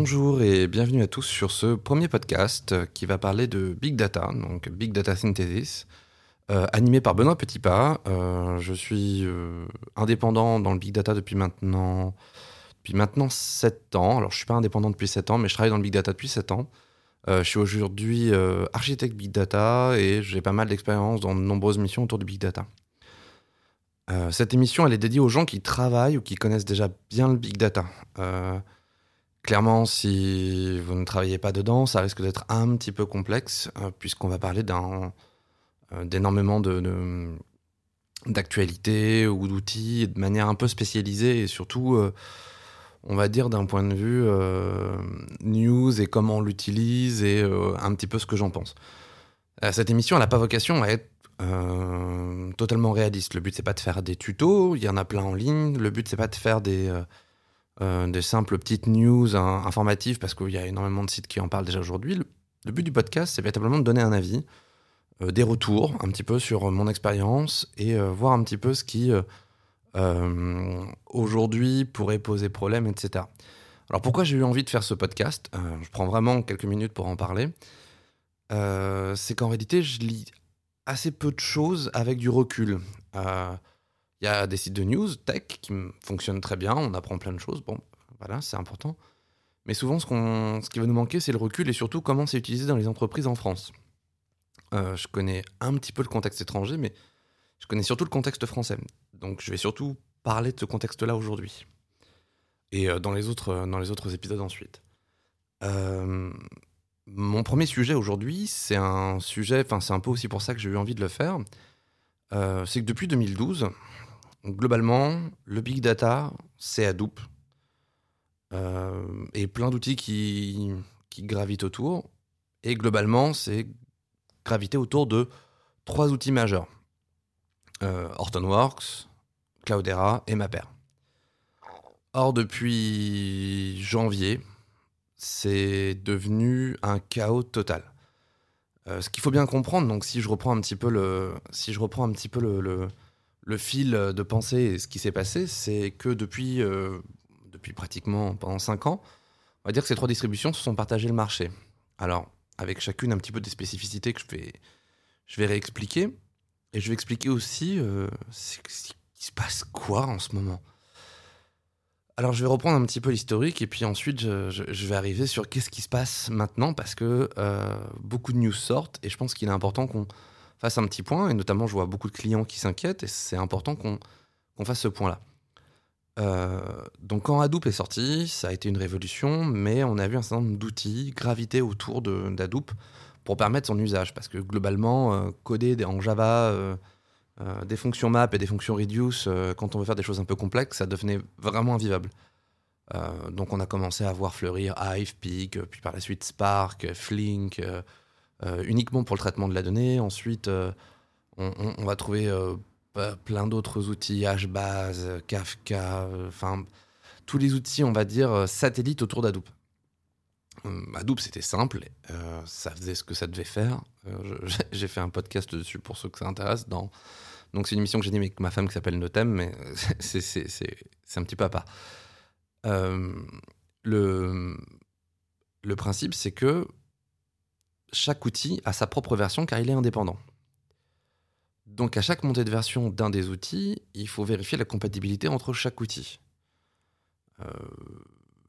bonjour et bienvenue à tous sur ce premier podcast qui va parler de Big Data, donc Big Data Synthesis, euh, animé par Benoît Petitpas. Euh, je suis euh, indépendant dans le Big Data depuis maintenant, depuis maintenant 7 ans. Alors je ne suis pas indépendant depuis 7 ans, mais je travaille dans le Big Data depuis 7 ans. je suis aujourd'hui architecte Big Data et j'ai pas mal d'expérience dans de nombreuses missions autour du Big Data. cette émission, elle est dédiée aux gens qui travaillent ou qui connaissent déjà bien le Big Data. Clairement, si vous ne travaillez pas dedans, ça risque d'être un petit peu complexe, euh, puisqu'on va parler euh, d'énormément de, d'actualités ou d'outils de manière un peu spécialisée et surtout, euh, on va dire d'un point de vue news et comment on l'utilise et un petit peu ce que j'en pense. cette émission, elle n'a pas vocation à être totalement réaliste. Le but, c'est pas de faire des tutos, il y en a plein en ligne. Le but, c'est pas de faire des euh, des simples petites news informatives, parce qu'il y a énormément de sites qui en parlent déjà aujourd'hui. Le, but du podcast, c'est véritablement de donner un avis, euh, des retours un petit peu sur mon expérience et euh, voir un petit peu ce qui aujourd'hui pourrait poser problème, etc. Alors pourquoi j'ai eu envie de faire ce podcast? Je prends vraiment quelques minutes pour en parler. c'est qu'en réalité, je lis assez peu de choses avec du recul. Il y a des sites de news, tech, qui fonctionnent très bien, on apprend plein de choses, bon, voilà, c'est important. Mais souvent, ce, ce qui va nous manquer, c'est le recul et surtout comment c'est utilisé dans les entreprises en France. Euh, je connais un petit peu le contexte étranger, mais je connais surtout le contexte français. Donc je vais surtout parler de ce contexte-là aujourd'hui. Et euh, dans, les autres, dans les autres épisodes ensuite. Euh, mon premier sujet aujourd'hui, c'est un sujet, enfin c'est un peu aussi pour ça que j'ai eu envie de le faire. c'est que depuis 2012, globalement, le big data, c'est Hadoop. Euh, et plein d'outils qui, gravitent autour. Et globalement, c'est gravité autour de trois outils majeurs. Euh, Hortonworks, Cloudera et Mapper. Or, depuis janvier, c'est devenu un chaos total. Euh, ce qu'il faut bien comprendre, donc si je reprends un petit peu le fil de pensée et ce qui s'est passé, c'est que depuis, euh, depuis pratiquement pendant 5 ans, on va dire que ces trois distributions se sont partagées le marché. Alors, avec chacune un petit peu des spécificités que je vais, je vais réexpliquer. Et je vais expliquer aussi euh, qui se passe quoi en ce moment. Alors, je vais reprendre un petit peu l'historique et puis ensuite, je, vais arriver sur qu'est-ce qui se passe maintenant parce que euh, beaucoup de news sortent et je pense qu'il est important qu'on fasse un petit point, et notamment je vois beaucoup de clients qui s'inquiètent, et c'est important qu'on fasse ce point-là. Euh, donc quand Hadoop est sorti, ça a été une révolution, mais on a vu un certain nombre d'outils graviter autour d'Hadoop pour permettre son usage, parce que globalement, euh, coder en Java euh, des fonctions map et des fonctions reduce, quand on veut faire des choses un peu complexes, ça devenait vraiment invivable. donc on a commencé à voir fleurir Hive, Peak, puis par la suite Spark, Flink, uniquement pour le traitement de la donnée. Ensuite, euh, on, va trouver euh, plein d'autres outils, HBase, Kafka, enfin tous les outils, on va dire, satellites autour d'Hadoop. Hadoop, c'était simple, ça faisait ce que ça devait faire. J'ai fait un podcast dessus pour ceux que ça intéresse. Dans... Donc, c'est une émission que j'ai dit avec ma femme qui s'appelle Notem, mais c'est un petit peu à part. le, le principe, c'est que chaque outil a sa propre version car il est indépendant. Donc à chaque montée de version d'un des outils, il faut vérifier la compatibilité entre chaque outil. Euh,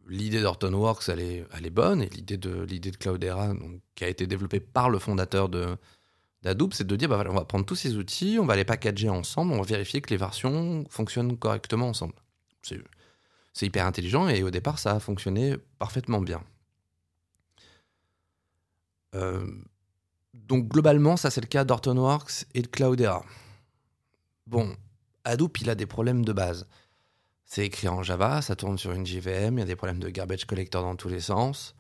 l'idée d'Hortonworks, elle est, elle est bonne, et l'idée de, l'idée de Cloudera, qui a été développée par le fondateur de, d'Hadoop, c'est de dire, bah, on va prendre tous ces outils, on va les packager ensemble, on va vérifier que les versions fonctionnent correctement ensemble. c'est hyper intelligent, et au départ, ça a fonctionné parfaitement bien. Euh, donc globalement, ça c'est le cas d'Hortonworks et de Cloudera. Bon, Hadoop, il a des problèmes de base. C'est écrit en Java, ça tourne sur une JVM, il y a des problèmes de garbage collector dans tous les sens.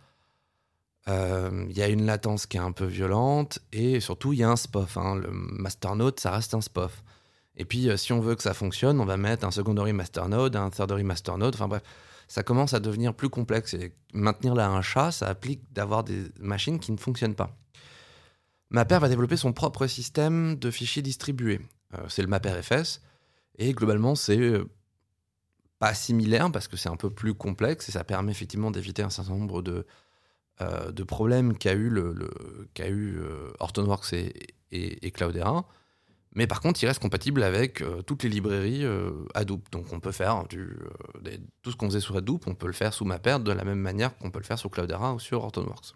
Euh, il y a une latence qui est un peu violente et surtout il y a un SPOF. Hein. Le masternode, ça reste un SPOF. Et puis euh, si on veut que ça fonctionne, on va mettre un secondary masternode, un thirdary masternode. Enfin bref, ça commence à devenir plus complexe. Et maintenir là un chat, ça applique d'avoir des machines qui ne fonctionnent pas. Mapper va développer son propre système de fichiers distribués. Euh, c'est le Mapper FS. Et globalement, c'est euh, pas similaire parce que c'est un peu plus complexe et ça permet effectivement d'éviter un certain nombre de, euh, de problèmes qu'a eu, le, qu'a eu Hortonworks et, et, Cloudera. Mais par contre, il reste compatible avec euh, toutes les librairies Hadoop. Donc on peut faire du, tout ce qu'on faisait sur Hadoop, on peut le faire sous Mapper de la même manière qu'on peut le faire sur Cloudera ou sur Hortonworks.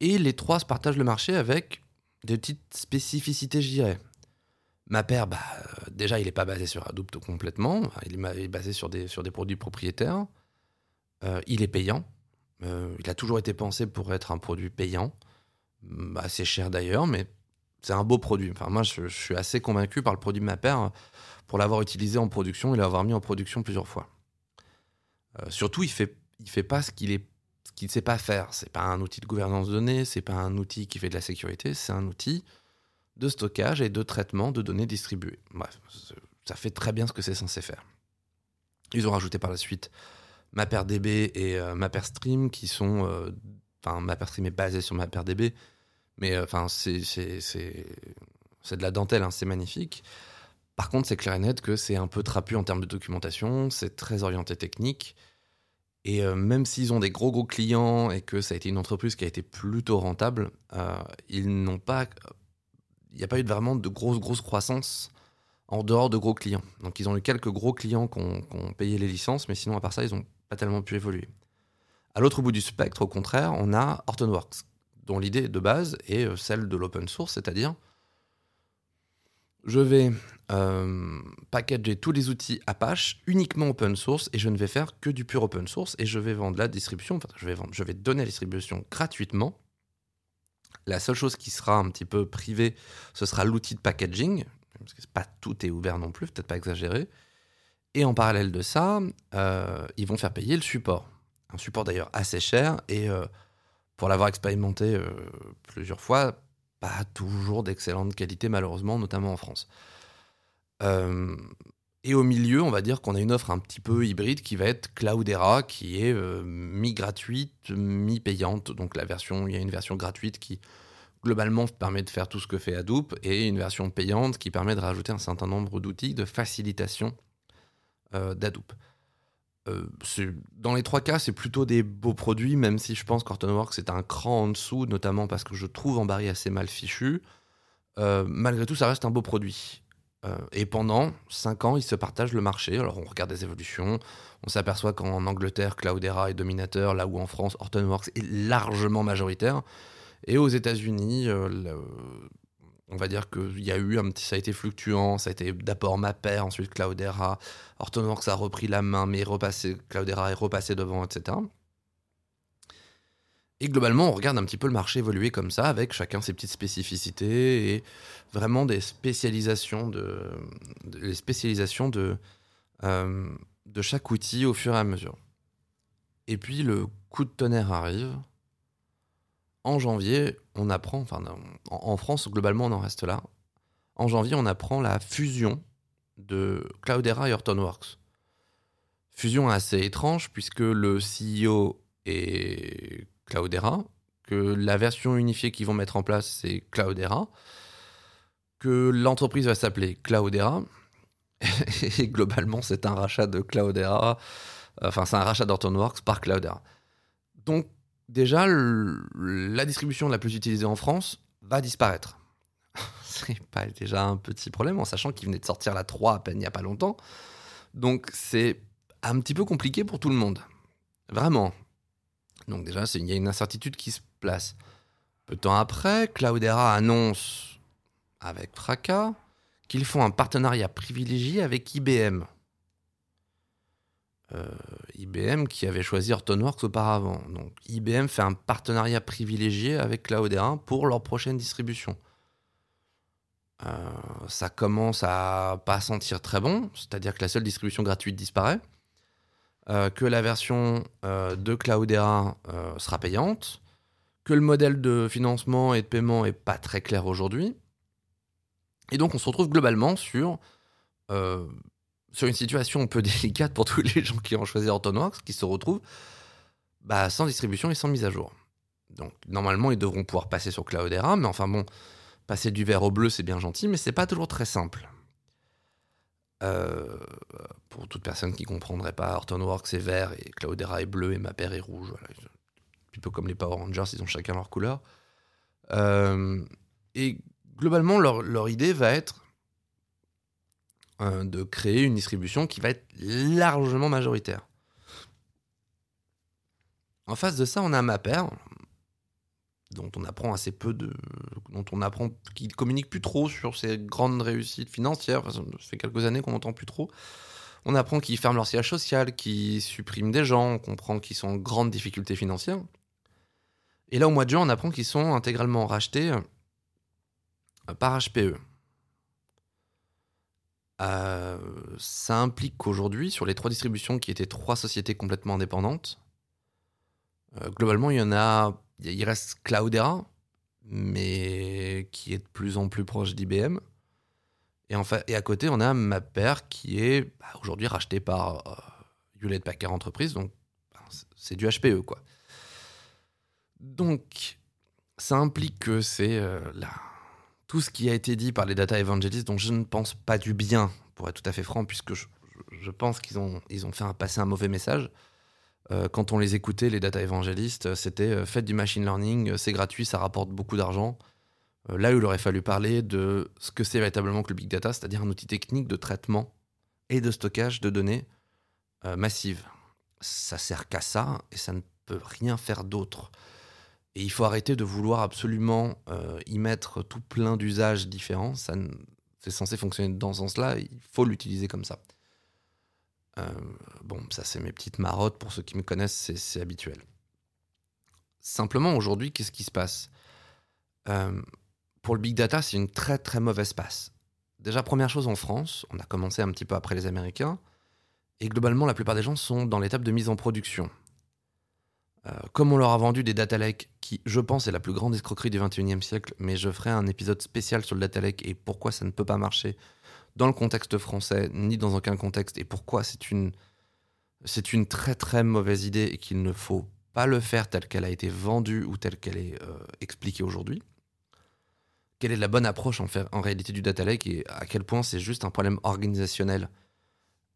Et les trois se partagent le marché avec des petites spécificités, je dirais. Mapper, bah, déjà, il n'est pas basé sur Hadoop complètement. Il est basé sur des, sur des produits propriétaires. il est payant. Euh, il a toujours été pensé pour être un produit payant, assez cher d'ailleurs, mais c'est un beau produit. Enfin, moi, je, suis assez convaincu par le produit de ma paire pour l'avoir utilisé en production et l'avoir mis en production plusieurs fois. Euh, surtout, il fait, il fait pas ce qu'il est, qu'il ne sait pas faire. C'est pas un outil de gouvernance de données, c'est pas un outil qui fait de la sécurité, c'est un outil de stockage et de traitement de données distribuées. Bref, ça fait très bien ce que c'est censé faire. Ils ont rajouté par la suite MapRDB et euh, qui sont. Euh, enfin, MapRStream est basé sur MapRDB, mais euh, enfin, c'est de la dentelle, hein, c'est magnifique. Par contre, c'est clair et net que c'est un peu trapu en termes de documentation, c'est très orienté technique. Et même s'ils ont des gros gros clients et que ça a été une entreprise qui a été plutôt rentable, ils n'ont pas. Il n'y a pas eu vraiment de grosse grosse croissance en dehors de gros clients. Donc ils ont eu quelques gros clients qui ont, qui ont payé les licences, mais sinon à part ça, ils n'ont pas tellement pu évoluer. À l'autre bout du spectre, au contraire, on a Hortonworks, dont l'idée de base est euh, celle de l'open source, c'est-à-dire je vais euh, packager tous les outils Apache uniquement open source et je ne vais faire que du pur open source et je vais vendre la distribution, enfin, je vais, vendre, je vais donner la distribution gratuitement. La seule chose qui sera un petit peu privée, ce sera l'outil de packaging, parce que pas tout est ouvert non plus, peut-être pas exagéré. Et en parallèle de ça, euh, ils vont faire payer le support. Un support d'ailleurs assez cher et euh, pour l'avoir expérimenté euh, plusieurs fois, pas toujours d'excellente qualité malheureusement, notamment en France. et au milieu, on va dire qu'on a une offre un petit peu hybride qui va être Cloudera, qui est mi-gratuite, mi-payante. Donc la version, il y a une version gratuite qui globalement permet de faire tout ce que fait Hadoop et une version payante qui permet de rajouter un certain nombre d'outils de facilitation euh, d'Hadoop. Euh, dans les trois cas, c'est plutôt des beaux produits, même si je pense qu'Hortonworks est un cran en dessous, notamment parce que je trouve Ambari assez mal fichu. Euh, malgré tout, ça reste un beau produit. et pendant 5 ans, ils se partagent le marché. Alors, on regarde des évolutions. On s'aperçoit qu'en Angleterre, Cloudera est dominateur, là où en France, Hortonworks est largement majoritaire. Et aux États-Unis, on va dire qu'il y a eu ça a été fluctuant, ça a été d'abord Mapper, ensuite Cloudera, Hortonworks a repris la main, mais repassé, Cloudera est repassé devant, etc. Et globalement, on regarde un petit peu le marché évoluer comme ça, avec chacun ses petites spécificités et vraiment des spécialisations de, euh, de chaque outil au fur et à mesure. Et puis le coup de tonnerre arrive en janvier, on apprend, enfin en, France globalement on en reste là. En janvier, on apprend la fusion de Cloudera et Hortonworks. Fusion assez étrange puisque le CEO est Cloudera, que la version unifiée qu'ils vont mettre en place c'est Cloudera, que l'entreprise va s'appeler Cloudera et globalement c'est un rachat de Cloudera, enfin c'est un rachat d'Hortonworks par Cloudera. Donc déjà, la distribution la plus utilisée en France va disparaître. c'est pas déjà un petit problème en sachant qu'il venait de sortir la 3 à peine il n'y a pas longtemps. Donc c'est un petit peu compliqué pour tout le monde. Vraiment. Donc déjà, il y a une incertitude qui se place. Peu de temps après, Cloudera annonce avec fracas qu'ils font un partenariat privilégié avec IBM. Euh, IBM qui avait choisi Hortonworks auparavant. Donc IBM fait un partenariat privilégié avec Cloudera pour leur prochaine distribution. Euh, ça commence à pas sentir très bon, c'est-à-dire que la seule distribution gratuite disparaît, euh, que la version de Cloudera sera payante, que le modèle de financement et de paiement est pas très clair aujourd'hui, et donc on se retrouve globalement sur sur une situation un peu délicate pour tous les gens qui ont choisi Hortonworks, qui se retrouvent bah, sans distribution et sans mise à jour. Donc normalement, ils devront pouvoir passer sur Cloudera, mais enfin bon, passer du vert au bleu, c'est bien gentil, mais c'est pas toujours très simple. Euh, pour toute personne qui comprendrait pas, Hortonworks est vert et Cloudera est bleu et Mapper est rouge. Voilà. Un peu comme les Power Rangers, ils ont chacun leur couleur. Euh, et globalement, leur, idée va être euh, de créer une distribution qui va être largement majoritaire. En face de ça, on a Mapper, dont on apprend assez peu de. dont on apprend. qui communique plus trop sur ses grandes réussites financières. ça fait quelques années qu'on n'entend plus trop. On apprend qu'ils ferment leur siège social, qu'ils suppriment des gens, on comprend qu'ils sont en grande difficulté financière. Et là, au mois de juin, on apprend qu'ils sont intégralement rachetés euh, par HPE. Euh, ça implique qu'aujourd'hui, sur les trois distributions qui étaient trois sociétés complètement indépendantes, euh, globalement, il y en a il reste Cloudera, mais qui est de plus en plus proche d'IBM. Et, enfin, et à côté, on a Mapper qui est bah, aujourd'hui racheté par euh, Hewlett Packard Enterprise, donc bah, c'est du HPE quoi. Donc ça implique que c'est euh, là tout ce qui a été dit par les data evangelists, dont je ne pense pas du bien, pour être tout à fait franc, puisque je, pense qu'ils ont, fait passer un mauvais message. Euh, quand on les écoutait, les data évangélistes, c'était euh, faites du machine learning, euh, c'est gratuit, ça rapporte beaucoup d'argent. là, il aurait fallu parler de ce que c'est véritablement que le big data, c'est-à-dire un outil technique de traitement et de stockage de données massives. Ça sert qu'à ça et ça ne peut rien faire d'autre. Et il faut arrêter de vouloir absolument y mettre tout plein d'usages différents. C'est censé fonctionner dans ce sens-là, il faut l'utiliser comme ça. Euh, bon, ça c'est mes petites marottes, pour ceux qui me connaissent, c'est habituel. Simplement, aujourd'hui, qu'est-ce qui se passe? Euh, Pour le big data, c'est une très très mauvaise passe. Déjà, première chose en France, on a commencé un petit peu après les Américains, et globalement, la plupart des gens sont dans l'étape de mise en production. Euh, comme on leur a vendu des data lakes, qui, je pense, est la plus grande escroquerie du 21e siècle, mais je ferai un épisode spécial sur le data lake et pourquoi ça ne peut pas marcher dans le contexte français, ni dans aucun contexte, et pourquoi c'est une, c'est une très très mauvaise idée et qu'il ne faut pas le faire telle qu'elle a été vendue ou telle qu'elle est euh, expliquée aujourd'hui. Quelle est la bonne approche en, en réalité du data lake et à quel point c'est juste un problème organisationnel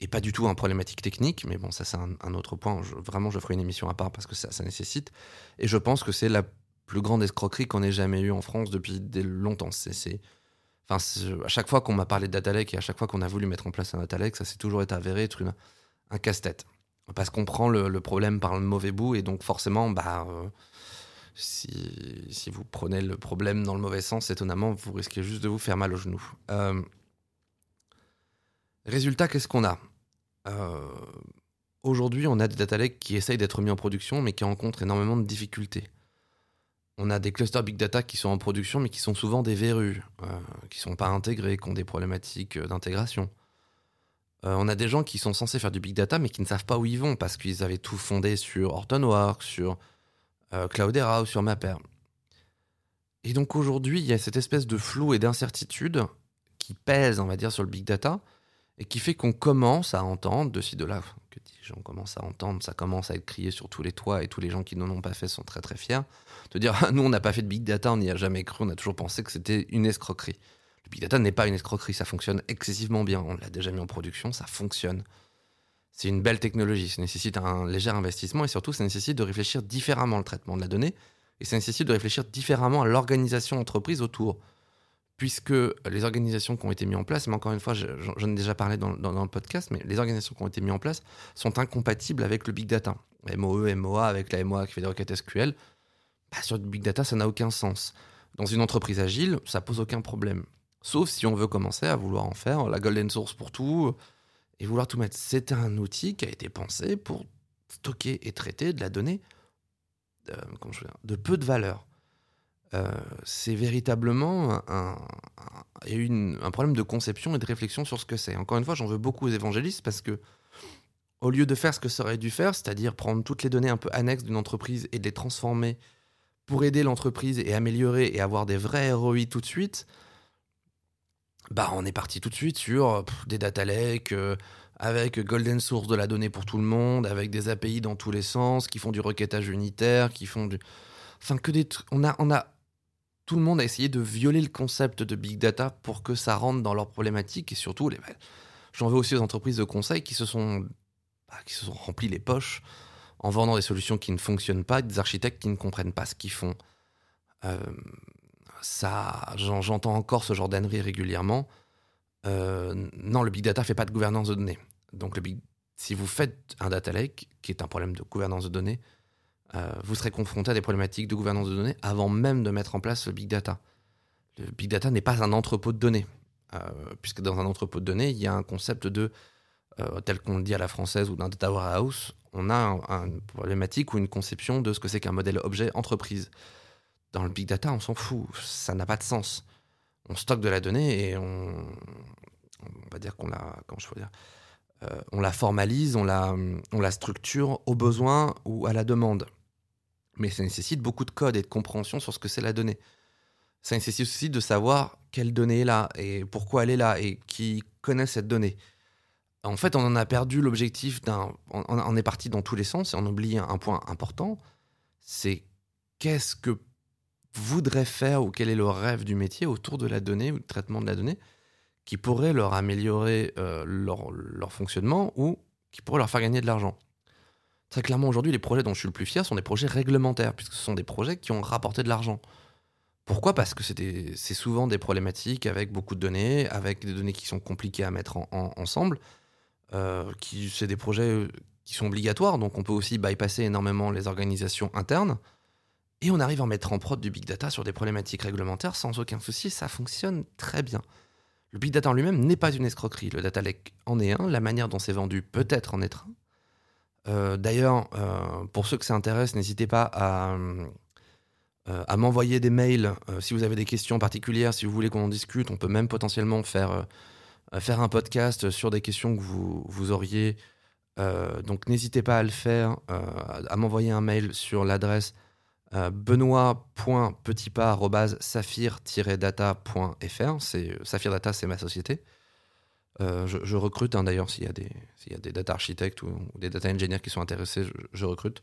et pas du tout un problématique technique, mais bon, ça c'est un, autre point. vraiment, je ferai une émission à part parce que ça, nécessite. Et je pense que c'est la plus grande escroquerie qu'on ait jamais eue en France depuis longtemps. C'est à chaque fois qu'on m'a parlé de data et à chaque fois qu'on a voulu mettre en place un data ça s'est toujours été avéré être un casse-tête. Parce qu'on prend le, problème par le mauvais bout et donc forcément, bah, euh, si, vous prenez le problème dans le mauvais sens, étonnamment, vous risquez juste de vous faire mal au genou. Euh, résultat, qu'est-ce qu'on a? Aujourd'hui, on a des data lakes qui essayent d'être mis en production, mais qui rencontrent énormément de difficultés on a des clusters big data qui sont en production, mais qui sont souvent des verrues, euh, qui ne sont pas intégrés, qui ont des problématiques euh, d'intégration. Euh, on a des gens qui sont censés faire du big data, mais qui ne savent pas où ils vont, parce qu'ils avaient tout fondé sur Hortonworks, sur Cloudera ou sur Mapper. Et donc aujourd'hui, il y a cette espèce de flou et d'incertitude qui pèse, on va dire, sur le big data, et qui fait qu'on commence à entendre de ci, de là, que dis-je, on commence à entendre, ça commence à être crié sur tous les toits, et tous les gens qui n'en ont pas fait sont très très fiers de dire ah, nous on n'a pas fait de big data, on n'y a jamais cru, on a toujours pensé que c'était une escroquerie. Le big data n'est pas une escroquerie, ça fonctionne excessivement bien. On l'a déjà mis en production, ça fonctionne. C'est une belle technologie, ça nécessite un léger investissement et surtout ça nécessite de réfléchir différemment le traitement de la donnée et ça nécessite de réfléchir différemment à l'organisation entreprise autour. Puisque les organisations qui ont été mises en place, mais encore une fois, j'en ai déjà parlé dans, le podcast, mais les organisations qui ont été mises en place sont incompatibles avec le big data. MOE, MOA, avec la MOA qui fait des requêtes SQL, bah, sur du big data, ça n'a aucun sens. Dans une entreprise agile, ça pose aucun problème. Sauf si on veut commencer à vouloir en faire la golden source pour tout et vouloir tout mettre. C'est un outil qui a été pensé pour stocker et traiter de la donnée je de peu de valeur. Euh, c'est véritablement un, un, problème de conception et de réflexion sur ce que c'est. Encore une fois, j'en veux beaucoup aux évangélistes parce que, au lieu de faire ce que ça aurait dû faire, c'est-à-dire prendre toutes les données un peu annexes d'une entreprise et de les transformer pour aider l'entreprise et améliorer et avoir des vrais ROI tout de suite, bah on est parti tout de suite sur des data lakes, euh, avec golden source de la donnée pour tout le monde, avec des API dans tous les sens, qui font du requêtage unitaire, qui font du... Enfin, que des... On a, on a... Tout le monde a essayé de violer le concept de big data pour que ça rentre dans leurs problématiques et surtout, les... j'en veux aussi aux entreprises de conseil qui se sont, bah, qui se sont remplies les poches en vendant des solutions qui ne fonctionnent pas, des architectes qui ne comprennent pas ce qu'ils font. Euh, ça, j'entends encore ce genre d'ânerie régulièrement. Euh, non, le big data fait pas de gouvernance de données. Donc, le big, si vous faites un data lake, qui est un problème de gouvernance de données, euh, vous serez confronté à des problématiques de gouvernance de données avant même de mettre en place le big data. Le big data n'est pas un entrepôt de données, puisque dans un entrepôt de données, il y a un concept de, tel qu'on le dit à la française ou d'un data warehouse, on a une problématique ou une conception de ce que c'est qu'un modèle objet entreprise. Dans le big data, on s'en fout, ça n'a pas de sens. On stocke de la donnée et on, va dire qu'on la, comment je dire, euh, on la formalise, on la, on la structure au besoin ou à la demande. Mais ça nécessite beaucoup de code et de compréhension sur ce que c'est la donnée. Ça nécessite aussi de savoir quelle donnée est là et pourquoi elle est là et qui connaît cette donnée. En fait, on en a perdu l'objectif d'un. On, est parti dans tous les sens et on oublie un, point important c'est qu'est-ce que voudrait faire ou quel est le rêve du métier autour de la donnée ou du traitement de la donnée qui pourrait leur améliorer euh, leur, leur, fonctionnement ou qui pourrait leur faire gagner de l'argent. Très clairement, aujourd'hui, les projets dont je suis le plus fier sont des projets réglementaires, puisque ce sont des projets qui ont rapporté de l'argent. Pourquoi? Parce que c'est souvent des problématiques avec beaucoup de données, avec des données qui sont compliquées à mettre ensemble, euh, c'est des projets euh, qui sont obligatoires, donc on peut aussi bypasser énormément les organisations internes. Et on arrive à mettre en prod du big data sur des problématiques réglementaires sans aucun souci, ça fonctionne très bien. Le big data en lui-même n'est pas une escroquerie, le data lake en est un, la manière dont c'est vendu peut-être en être un. Euh, d'ailleurs, pour ceux que ça intéresse, n'hésitez pas à, à m'envoyer des mails si vous avez des questions particulières, si vous voulez qu'on en discute. On peut même potentiellement faire faire un podcast sur des questions que vous, vous auriez. Euh, donc n'hésitez pas à le faire, euh, à m'envoyer un mail sur l'adresse euh, benoît.petitpas.saphir-data.fr. C'est Saphir Data, c'est ma société. Je, recrute hein, d'ailleurs s'il y a des data architectes ou, des data engineers qui sont intéressés, je, recrute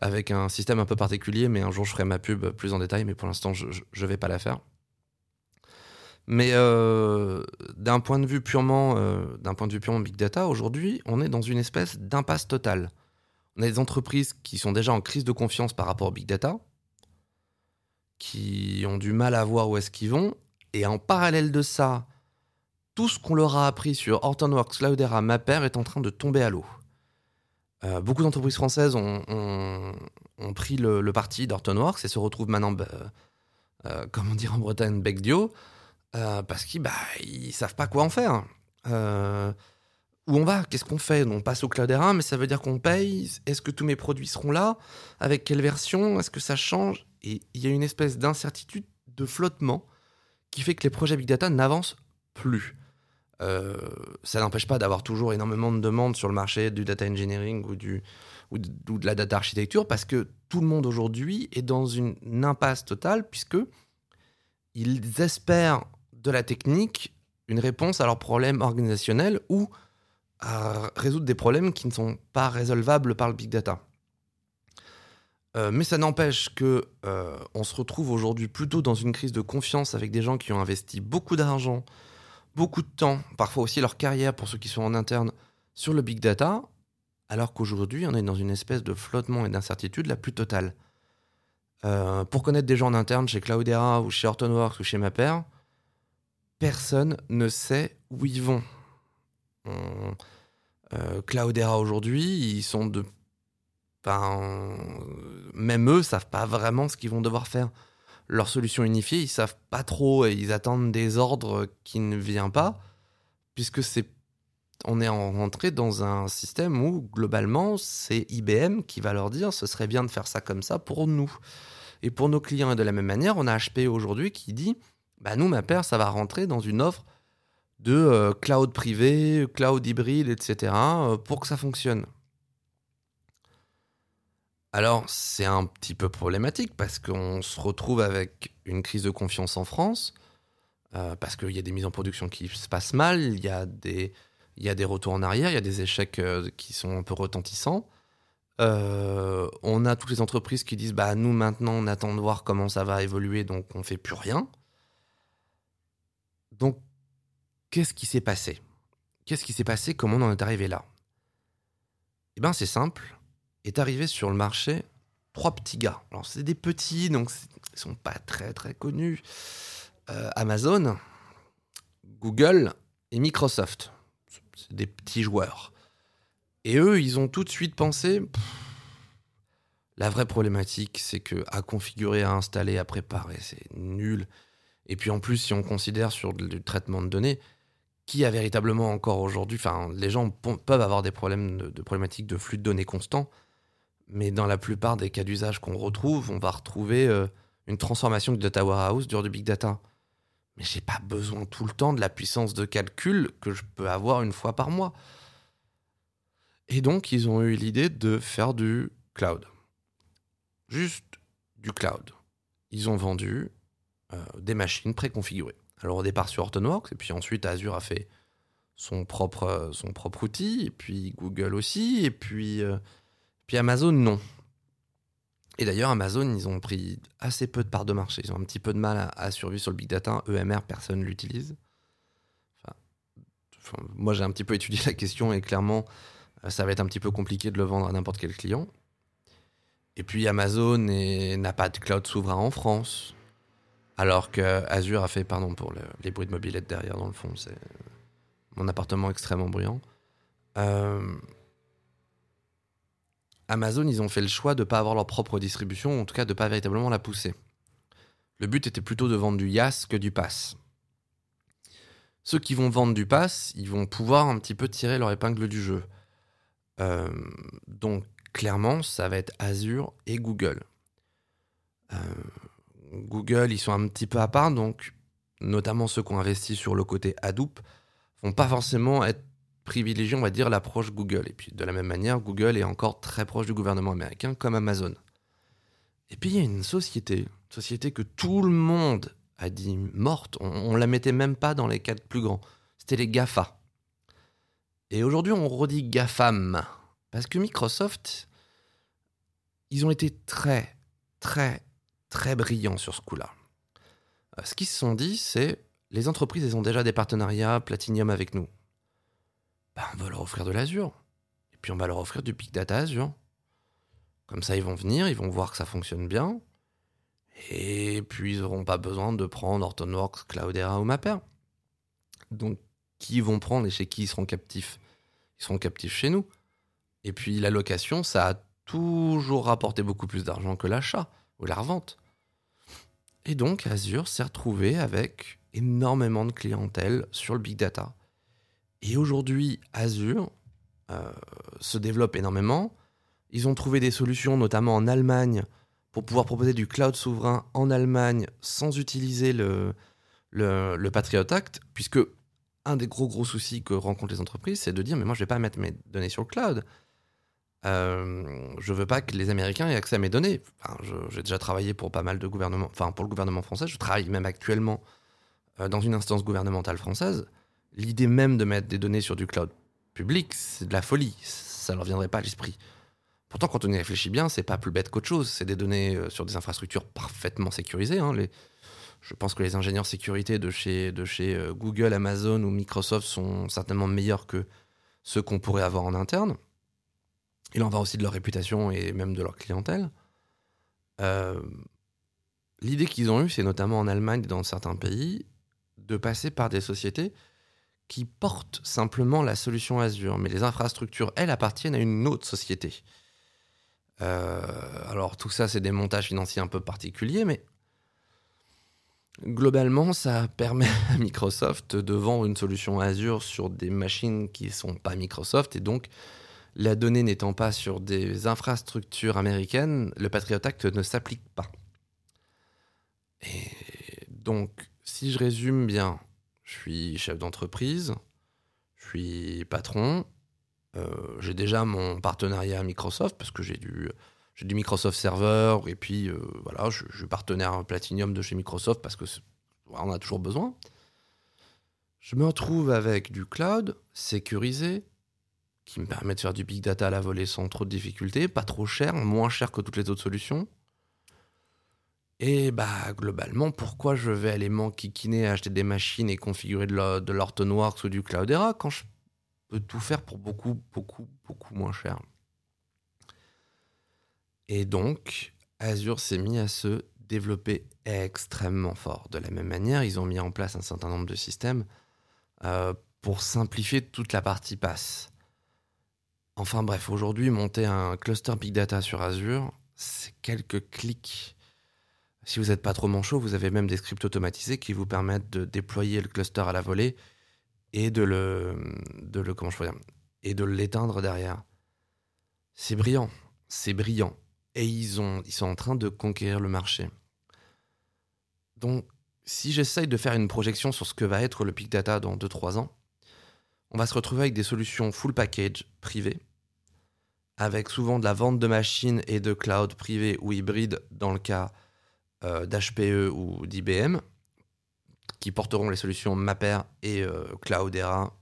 avec un système un peu particulier, mais un jour je ferai ma pub plus en détail, mais pour l'instant je ne vais pas la faire. Mais euh, d'un point de vue purement, euh, d'un point de vue purement big data, aujourd'hui, on est dans une espèce d'impasse totale. On a des entreprises qui sont déjà en crise de confiance par rapport au big data, qui ont du mal à voir où est-ce qu'ils vont, et en parallèle de ça, tout ce qu'on leur a appris sur Hortonworks, Cloudera, Mapper est en train de tomber à l'eau. Euh, beaucoup d'entreprises françaises ont, pris le, parti d'Hortonworks et se retrouvent maintenant, bah, comment dire en Bretagne, bec euh, parce qu'ils bah, ils savent pas quoi en faire. Euh, où on va? Qu'est-ce qu'on fait? On passe au Cloudera, mais ça veut dire qu'on paye? Est-ce que tous mes produits seront là? Avec quelle version? Est-ce que ça change? Et il y a une espèce d'incertitude, de flottement, qui fait que les projets Big Data n'avancent plus. Euh, ça n'empêche pas d'avoir toujours énormément de demandes sur le marché du data engineering ou, du, ou, de, la data architecture parce que tout le monde aujourd'hui est dans une impasse totale puisque ils espèrent de la technique une réponse à leurs problèmes organisationnels ou à résoudre des problèmes qui ne sont pas résolvables par le big data. Euh, mais ça n'empêche que euh, on se retrouve aujourd'hui plutôt dans une crise de confiance avec des gens qui ont investi beaucoup d'argent, beaucoup de temps, parfois aussi leur carrière pour ceux qui sont en interne sur le big data, alors qu'aujourd'hui on est dans une espèce de flottement et d'incertitude la plus totale. Euh, pour connaître des gens en interne chez Cloudera ou chez Hortonworks ou chez Mapper, personne ne sait où ils vont. Euh, Cloudera aujourd'hui, ils sont de. même eux savent pas vraiment ce qu'ils vont devoir faire. Leur solution unifiée, ils savent pas trop et ils attendent des ordres qui ne viennent pas, puisque c'est on est rentré dans un système où globalement c'est IBM qui va leur dire ce serait bien de faire ça comme ça pour nous et pour nos clients. Et de la même manière, on a HP aujourd'hui qui dit bah nous, ma paire, ça va rentrer dans une offre de euh, cloud privé, cloud hybride, etc., euh, pour que ça fonctionne. Alors, c'est un petit peu problématique parce qu'on se retrouve avec une crise de confiance en France, euh, parce qu'il y a des mises en production qui se passent mal, il y, a des, y a des retours en arrière, il y a des échecs qui sont un peu retentissants. on a toutes les entreprises qui disent bah nous maintenant on attend de voir comment ça va évoluer donc on fait plus rien. Donc, qu'est-ce qui s'est passé? Qu'est-ce qui s'est passé? Comment on en est arrivé là? Eh bien, c'est simple. Est arrivé sur le marché trois petits gars. Alors, c'est des petits, donc ils sont pas très très connus. Euh, Amazon, Google et Microsoft. C'est des petits joueurs. Et eux, ils ont tout de suite pensé. la vraie problématique, c'est que à configurer, à installer, à préparer, c'est nul. Et puis en plus, si on considère sur le traitement de données, qui a véritablement encore aujourd'hui, enfin, les gens peuvent avoir des problèmes de, problématiques de flux de données constant, mais dans la plupart des cas d'usage qu'on retrouve, on va retrouver euh, une transformation du data warehouse sur du big data. Mais j'ai pas besoin tout le temps de la puissance de calcul que je peux avoir une fois par mois. Et donc, ils ont eu l'idée de faire du cloud. Juste du cloud. Ils ont vendu euh, des machines préconfigurées. Alors au départ sur Hortonworks, et puis ensuite Azure a fait son propre, euh, son propre outil, et puis Google aussi, et puis, puis Amazon non. Et d'ailleurs, Amazon, ils ont pris assez peu de parts de marché. Ils ont un petit peu de mal à, survivre sur le big data. EMR, personne ne l'utilise. moi, j'ai un petit peu étudié la question et clairement, ça va être un petit peu compliqué de le vendre à n'importe quel client. Et puis Amazon n'a pas de cloud souverain en France. Alors que Azure a fait, pardon pour les bruits de mobilette derrière dans le fond, c'est mon appartement extrêmement bruyant. Euh, Amazon, ils ont fait le choix de ne pas avoir leur propre distribution, en tout cas de ne pas véritablement la pousser. Le but était plutôt de vendre du YAS que du PASS. Ceux qui vont vendre du PASS, ils vont pouvoir un petit peu tirer leur épingle du jeu. Euh, donc clairement, ça va être Azure et Google. Euh, Google, ils sont un petit peu à part, donc notamment ceux qui ont investi sur le côté Hadoop, vont pas forcément être privilégiés, on va dire, l'approche Google. Et puis de la même manière, Google est encore très proche du gouvernement américain, comme Amazon. Et puis il y a une société, une société que tout le monde a dit morte, on, ne la mettait même pas dans les quatre plus grands, c'était les GAFA. Et aujourd'hui, on redit GAFAM, parce que Microsoft, ils ont été très, très, très brillants sur ce coup-là. Euh, ce qu'ils se sont dit, c'est les entreprises, elles ont déjà des partenariats Platinium avec nous. Ben, on va leur offrir de l'Azure. Et puis on va leur offrir du Big Data Azure. Comme ça, ils vont venir, ils vont voir que ça fonctionne bien. Et puis, ils n'auront pas besoin de prendre Hortonworks, Cloudera ou Mapper. Donc, qui vont prendre et chez qui ils seront captifs? Ils seront captifs chez nous. Et puis, la location, ça a toujours rapporté beaucoup plus d'argent que l'achat ou la revente. Et donc Azure s'est retrouvé avec énormément de clientèle sur le big data. Et aujourd'hui, Azure euh, se développe énormément. Ils ont trouvé des solutions, notamment en Allemagne, pour pouvoir proposer du cloud souverain en Allemagne sans utiliser le, Patriot Act, puisque un des gros gros soucis que rencontrent les entreprises, c'est de dire mais moi je vais pas mettre mes données sur le cloud. Euh, je veux pas que les Américains aient accès à mes données. j'ai déjà travaillé pour pas mal de gouvernements, enfin pour le gouvernement français. Je travaille même actuellement euh, dans une instance gouvernementale française. L'idée même de mettre des données sur du cloud public, c'est de la folie. Ça leur viendrait pas à l'esprit. Pourtant, quand on y réfléchit bien, c'est pas plus bête qu'autre chose. C'est des données euh, sur des infrastructures parfaitement sécurisées. Hein. Je pense que les ingénieurs sécurité de chez, de chez euh, Google, Amazon ou Microsoft sont certainement meilleurs que ceux qu'on pourrait avoir en interne. Il en va aussi de leur réputation et même de leur clientèle. Euh, l'idée qu'ils ont eue, c'est notamment en Allemagne et dans certains pays, de passer par des sociétés qui portent simplement la solution Azure, mais les infrastructures, elles, appartiennent à une autre société. Euh, alors tout ça, c'est des montages financiers un peu particuliers, mais globalement, ça permet à Microsoft de vendre une solution Azure sur des machines qui ne sont pas Microsoft, et donc la donnée n'étant pas sur des infrastructures américaines, le Patriot Act ne s'applique pas. Et donc, si je résume bien, je suis chef d'entreprise, je suis patron, euh, j'ai déjà mon partenariat à Microsoft parce que j'ai du, Microsoft Server et puis euh, voilà, je, je, suis partenaire Platinum de chez Microsoft parce que on a toujours besoin. Je me retrouve avec du cloud sécurisé, qui me permet de faire du big data à la volée sans trop de difficultés, pas trop cher, moins cher que toutes les autres solutions. Et bah globalement, pourquoi je vais aller m'enquiquiner acheter des machines et configurer de l'Hortonworks ou du Cloudera quand je peut tout faire pour beaucoup, beaucoup, beaucoup moins cher? Et donc, Azure s'est mis à se développer extrêmement fort. De la même manière, ils ont mis en place un certain nombre de systèmes euh, pour simplifier toute la partie pass. Enfin bref, aujourd'hui, monter un cluster Big Data sur Azure, c'est quelques clics. Si vous n'êtes pas trop manchot, vous avez même des scripts automatisés qui vous permettent de déployer le cluster à la volée et de le, et de l'éteindre derrière. C'est brillant, c'est brillant et ils, ont, ils sont en train de conquérir le marché. Donc, si j'essaye de faire une projection sur ce que va être le Big Data dans 2-3 ans, on va se retrouver avec des solutions full package privées, avec souvent de la vente de machines et de cloud privé ou hybride dans le cas d'HPE ou d'IBM, qui porteront les solutions Mapper et euh, Cloudera,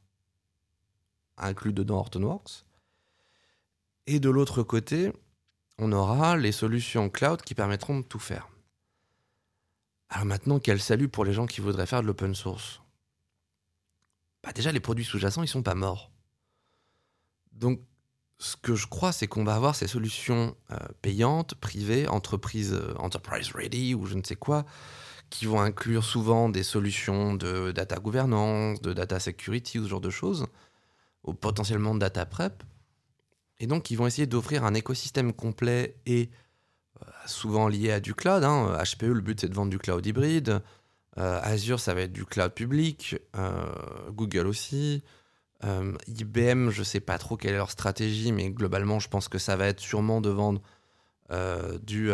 inclus dedans Hortonworks. Et de l'autre côté, on aura les solutions cloud qui permettront de tout faire. Alors maintenant, quel salut pour les gens qui voudraient faire de l'open source bah Déjà, les produits sous-jacents, ils sont pas morts. Donc, ce que je crois, c'est qu'on va avoir ces solutions euh, payantes, privées, entreprise, euh, enterprise ready ou je ne sais quoi, qui vont inclure souvent des solutions de data gouvernance, de data security ou ce genre de choses, ou potentiellement de data prep. Et donc, ils vont essayer d'offrir un écosystème complet et euh, souvent lié à du cloud. Hein. HPE, le but, c'est de vendre du cloud hybride. Azure, ça va être du cloud public. Google aussi. IBM, je sais pas trop quelle est leur stratégie, mais globalement, je pense que ça va être sûrement de vendre du,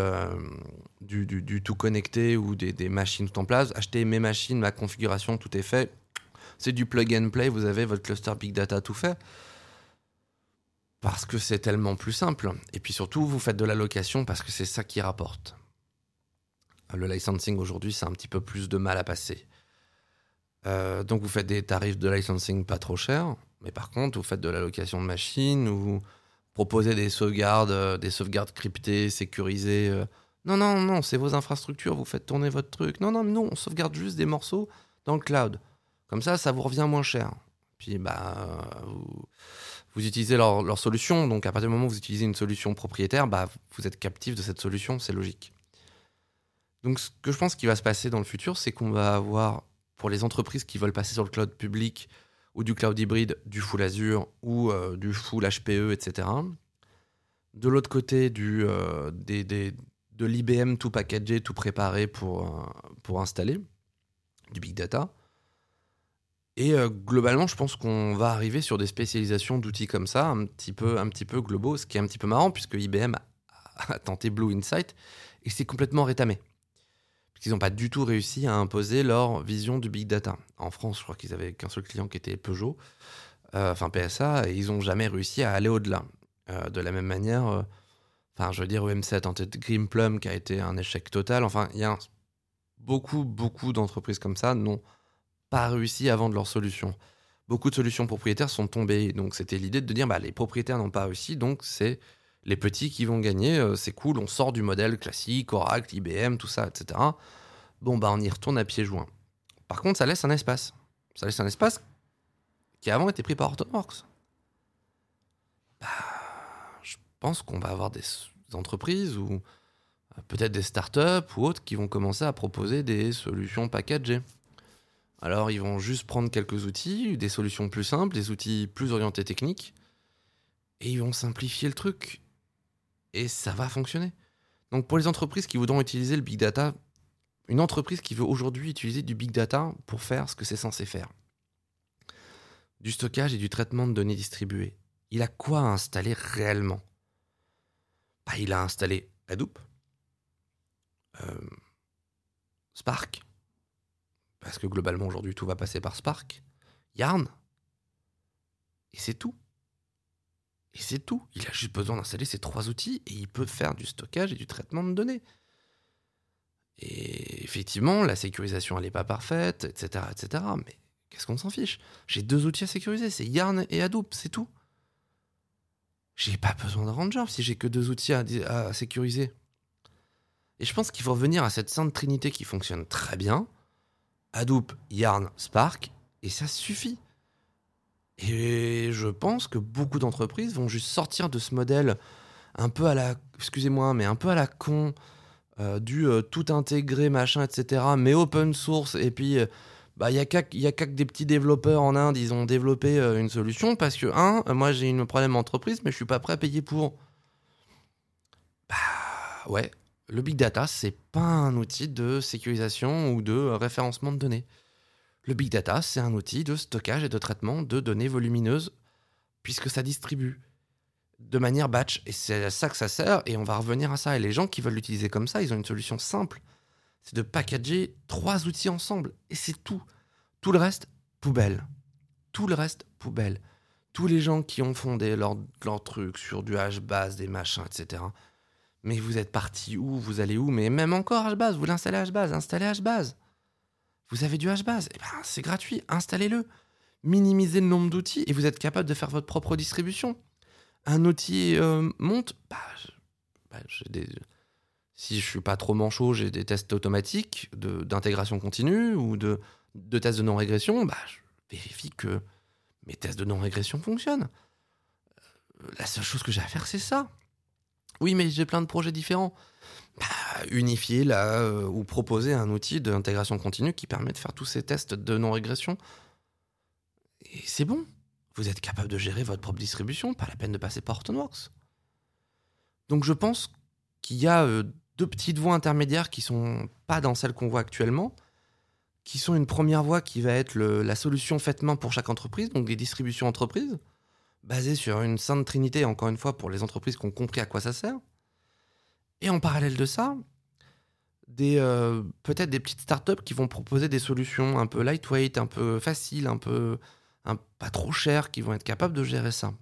du, du, tout connecté ou des, des, machines tout en place. Acheter mes machines, ma configuration, tout est fait. C'est du plug and play, vous avez votre cluster big data tout fait. Parce que c'est tellement plus simple. Et puis surtout, vous faites de la location parce que c'est ça qui rapporte. Le licensing aujourd'hui, c'est un petit peu plus de mal à passer. Euh, donc vous faites des tarifs de licensing pas trop chers, mais par contre, vous faites de la location de machines, ou vous proposez des sauvegardes, euh, des sauvegardes cryptées, sécurisées. Euh. Non, non, non, c'est vos infrastructures, vous faites tourner votre truc. Non, non, non, on sauvegarde juste des morceaux dans le cloud. Comme ça, ça vous revient moins cher. Puis, bah, vous, utilisez leur, solution. Donc, à partir du moment où vous utilisez une solution propriétaire, bah, vous êtes captif de cette solution, c'est logique. Donc, ce que je pense qui va se passer dans le futur, c'est qu'on va avoir, pour les entreprises qui veulent passer sur le cloud public ou du cloud hybride, du full Azure ou euh, du full HPE, etc. De l'autre côté, du, euh, de l'IBM tout packagé, tout préparé pour, euh, pour installer, du big data. Et globalement, je pense qu'on va arriver sur des spécialisations d'outils comme ça, un petit peu, un petit peu globaux, ce qui est un petit peu marrant puisque IBM a, tenté Blue Insight et c'est complètement rétamé. Qu'ils n'ont pas du tout réussi à imposer leur vision du big data. En France, je crois qu'ils avaient qu'un seul client qui était Peugeot, euh, enfin PSA, et ils n'ont jamais réussi à aller au-delà. Euh, de la même manière, enfin, je veux dire, EM7 en tête Grimplum qui a été un échec total. Enfin, il y a beaucoup, beaucoup d'entreprises comme ça n'ont pas réussi à vendre leur solution. Beaucoup de solutions propriétaires sont tombées. Donc c'était l'idée de dire bah, les propriétaires n'ont pas réussi, donc c'est les petits qui vont gagner. Euh, c'est cool, on sort du modèle classique, Oracle, IBM, tout ça, etc. Bon, bah on y retourne à pieds joints. Par contre, ça laisse un espace. Ça laisse un espace qui avant été pris par Hortonworks. Bah, je pense qu'on va avoir des entreprises ou euh, peut-être des startups ou autres qui vont commencer à proposer des solutions packagées. Alors ils vont juste prendre quelques outils, des solutions plus simples, des outils plus orientés techniques, et ils vont simplifier le truc. Et ça va fonctionner. Donc pour les entreprises qui voudront utiliser le big data, une entreprise qui veut aujourd'hui utiliser du big data pour faire ce que c'est censé faire, du stockage et du traitement de données distribuées, il a quoi à installer réellement? Bah, Il a installé Hadoop, euh, Spark, parce que globalement aujourd'hui tout va passer par Spark, Yarn, et c'est tout. Et c'est tout. Il a juste besoin d'installer ces trois outils et il peut faire du stockage et du traitement de données. Et effectivement, la sécurisation, elle n'est pas parfaite, etc. etc. mais qu'est-ce qu'on s'en fiche? J'ai deux outils à sécuriser, c'est Yarn et Hadoop, c'est tout. J'ai pas besoin de Ranger si j'ai que deux outils à, à sécuriser. Et je pense qu'il faut revenir à cette sainte trinité qui fonctionne très bien, Hadoop, Yarn, Spark, et ça suffit. Et je pense que beaucoup d'entreprises vont juste sortir de ce modèle un peu à la, excusez-moi, mais un peu à la con, euh, du euh, tout intégré, machin, etc., mais open source, et puis euh, bah, il n'y a qu'à que des petits développeurs en Inde, ils ont développé une solution parce que, un, moi j'ai un problème entreprise, mais je suis pas prêt à payer pour. Bah ouais, le big data, c'est pas un outil de sécurisation ou de référencement de données. Le big data, c'est un outil de stockage et de traitement de données volumineuses, puisque ça distribue de manière batch. Et c'est à ça que ça sert, et on va revenir à ça. Et les gens qui veulent l'utiliser comme ça, ils ont une solution simple. C'est de packager trois outils ensemble. Et c'est tout. Tout le reste, poubelle. Tout le reste, poubelle. Tous les gens qui ont fondé leur, leur truc sur du HBase, des machins, etc. Mais vous êtes parti où? Vous allez où? Mais même encore HBase, vous l'installez HBase, installez HBase. Vous avez du HBase, eh ben, c'est gratuit, installez-le. Minimisez le nombre d'outils et vous êtes capable de faire votre propre distribution un outil euh, monte, bah, bah si je suis pas trop manchot, j'ai des tests automatiques d'intégration continue ou de, de tests de non-régression, bah, je vérifie que mes tests de non-régression fonctionnent. Euh, la seule chose que j'ai à faire, c'est ça. Oui, mais j'ai plein de projets différents. Bah, unifier là, euh, ou proposer un outil d'intégration continue qui permet de faire tous ces tests de non-régression. Et c'est bon. Vous êtes capable de gérer votre propre distribution, pas la peine de passer par Hortonworks. Donc je pense qu'il y a euh, deux petites voies intermédiaires qui sont pas dans celles qu'on voit actuellement, qui sont une première voie qui va être la solution faite main pour chaque entreprise, donc des distributions entreprises, basées sur une sainte trinité, encore une fois, pour les entreprises qui ont compris à quoi ça sert. Et en parallèle de ça, euh, peut-être des petites startups qui vont proposer des solutions un peu lightweight, un peu faciles, un peu pas trop cher, qui vont être capables de gérer ça.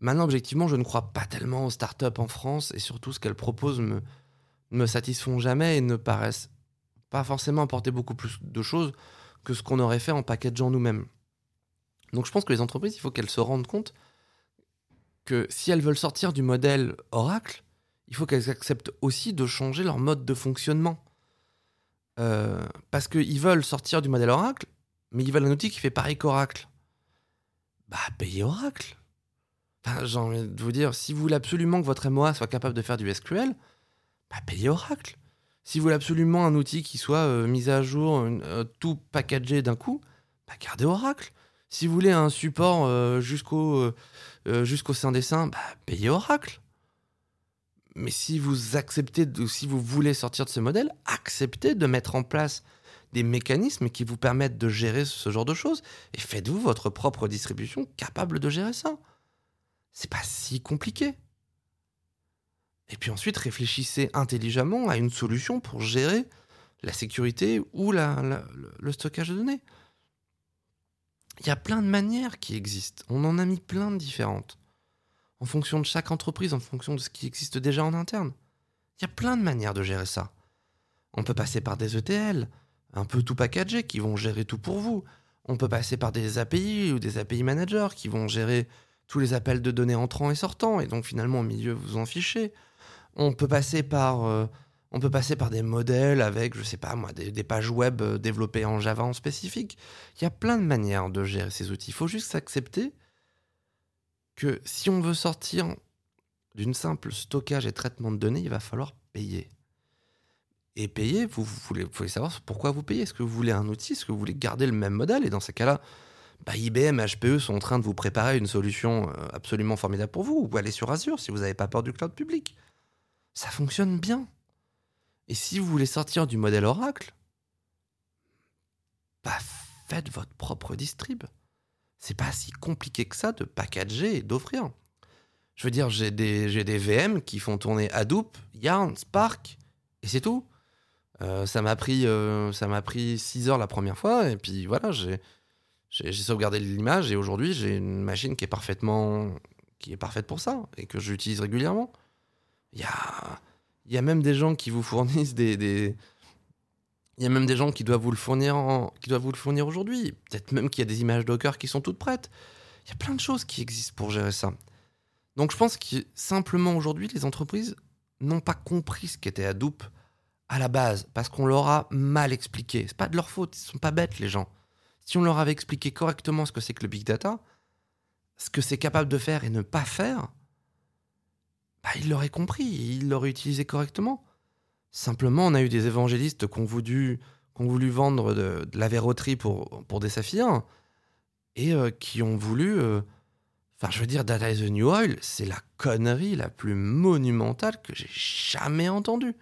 Maintenant, objectivement, je ne crois pas tellement aux startups en France et surtout ce qu'elles proposent me, me satisfont jamais et ne paraissent pas forcément apporter beaucoup plus de choses que ce qu'on aurait fait en packageant nous-mêmes. Donc je pense que les entreprises, il faut qu'elles se rendent compte que si elles veulent sortir du modèle Oracle, il faut qu'elles acceptent aussi de changer leur mode de fonctionnement. Euh, parce qu'ils veulent sortir du modèle Oracle, mais ils veulent un outil qui fait pareil qu'Oracle. Bah, payez Oracle. Enfin, j'ai envie de vous dire, si vous voulez absolument que votre MOA soit capable de faire du SQL, bah, payez Oracle. Si vous voulez absolument un outil qui soit euh, mis à jour, euh, tout packagé d'un coup, bah, gardez Oracle. Si vous voulez un support euh, jusqu'au jusqu'au sein des seins, bah, payez Oracle. Mais si vous acceptez, de, si vous voulez sortir de ce modèle, acceptez de mettre en place des mécanismes qui vous permettent de gérer ce genre de choses et faites-vous votre propre distribution capable de gérer ça. C'est pas si compliqué. Et puis ensuite, réfléchissez intelligemment à une solution pour gérer la sécurité ou le stockage de données. Il y a plein de manières qui existent. On en a mis plein de différentes. En fonction de chaque entreprise, en fonction de ce qui existe déjà en interne. Il y a plein de manières de gérer ça. On peut passer par des ETL, un peu tout packagé, qui vont gérer tout pour vous. On peut passer par des API ou des API managers qui vont gérer tous les appels de données entrants et sortants, et donc finalement au milieu vous en fichez. On peut passer par, euh, des modèles avec, je sais pas moi, des, des, pages web euh, développées en Java en spécifique. Il y a plein de manières de gérer ces outils. Il faut juste accepter que si on veut sortir d'une simple stockage et traitement de données, il va falloir payer et payer, vous, voulez, vous, savoir pourquoi vous payez. Est-ce que vous voulez un outil? Est-ce que vous voulez garder le même modèle? Et dans ces cas-là, bah, IBM, HPE sont en train de vous préparer une solution euh, absolument formidable pour vous. Ou aller sur Azure si vous n'avez pas peur du cloud public. Ça fonctionne bien. Et si vous voulez sortir du modèle Oracle, bah, faites votre propre distrib. C'est pas si compliqué que ça de packager et d'offrir. Je veux dire, j'ai des, des VM qui font tourner Hadoop, Yarn, Spark, et c'est tout. Euh, ça m'a pris, euh, ça m'a pris 6 heures la première fois, et puis voilà, j'ai, j'ai, sauvegardé l'image, et aujourd'hui, j'ai une machine qui est parfaitement, qui est parfaite pour ça, et que j'utilise régulièrement. Il y a, y a même des gens qui vous fournissent des, des... il y a même des gens qui doivent vous le fournir, qui doivent vous le fournir aujourd'hui. Peut-être même qu'il y a des images Docker qui sont toutes prêtes. Il y a plein de choses qui existent pour gérer ça. Donc je pense que simplement aujourd'hui, les entreprises n'ont pas compris ce qu'était Hadoop à la base, parce qu'on leur a mal expliqué. C'est pas de leur faute, ils sont pas bêtes les gens. Si on leur avait expliqué correctement ce que c'est que le big data, ce que c'est capable de faire et ne pas faire, bah, ils l'auraient compris, ils l'auraient utilisé correctement. Simplement, on a eu des évangélistes qui ont voulu, vendre de, la verroterie pour, pour des saphirs et euh, qui ont voulu. Euh, enfin, je veux dire, Data is the New Oil, c'est la connerie la plus monumentale que j'ai jamais entendue.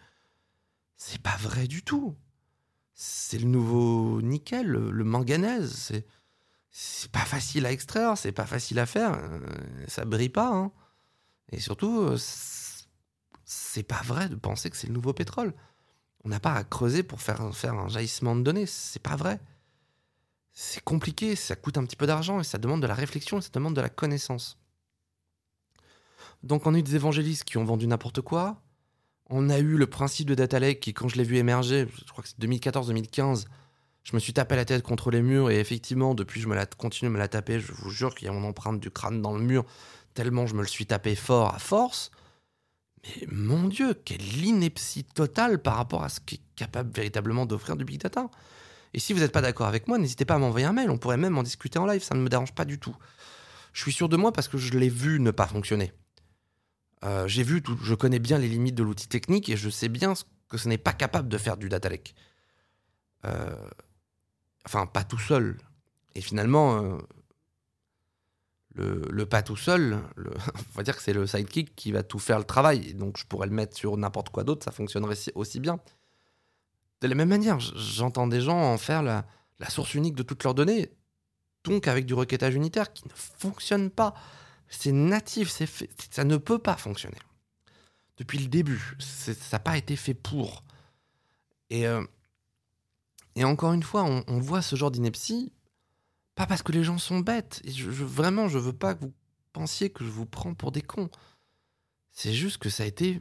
C'est pas vrai du tout. C'est le nouveau nickel, le, manganèse. C'est, c'est pas facile à extraire, c'est pas facile à faire. Euh, ça brille pas. Hein. Et surtout, c'est pas vrai de penser que c'est le nouveau pétrole. On n'a pas à creuser pour faire, faire un jaillissement de données. C'est pas vrai. C'est compliqué, ça coûte un petit peu d'argent et ça demande de la réflexion et ça demande de la connaissance. Donc on a eu des évangélistes qui ont vendu n'importe quoi. On a eu le principe de Data Lake qui, quand je l'ai vu émerger, je crois que c'est 2014-2015, je me suis tapé la tête contre les murs et effectivement, depuis, je me la continue de me la taper. Je vous jure qu'il y a mon empreinte du crâne dans le mur, tellement je me le suis tapé fort à force. Mais mon Dieu, quelle ineptie totale par rapport à ce qui est capable véritablement d'offrir du big data. Et si vous n'êtes pas d'accord avec moi, n'hésitez pas à m'envoyer un mail, on pourrait même en discuter en live, ça ne me dérange pas du tout. Je suis sûr de moi parce que je l'ai vu ne pas fonctionner. Euh, j'ai vu, tout, je connais bien les limites de l'outil technique et je sais bien que ce n'est pas capable de faire du data lake. Euh, enfin, pas tout seul. Et finalement, euh, le, pas tout seul, on va dire que c'est le sidekick qui va tout faire le travail. Donc je pourrais le mettre sur n'importe quoi d'autre, ça fonctionnerait aussi bien. De la même manière, j'entends des gens en faire la, source unique de toutes leurs données, donc avec du requêtage unitaire qui ne fonctionne pas. C'est natif, c'est ça ne peut pas fonctionner. Depuis le début, ça n'a pas été fait pour. Et, euh, et encore une fois, on, on voit ce genre d'ineptie pas parce que les gens sont bêtes. Et je, vraiment, je veux pas que vous pensiez que je vous prends pour des cons. C'est juste que ça a été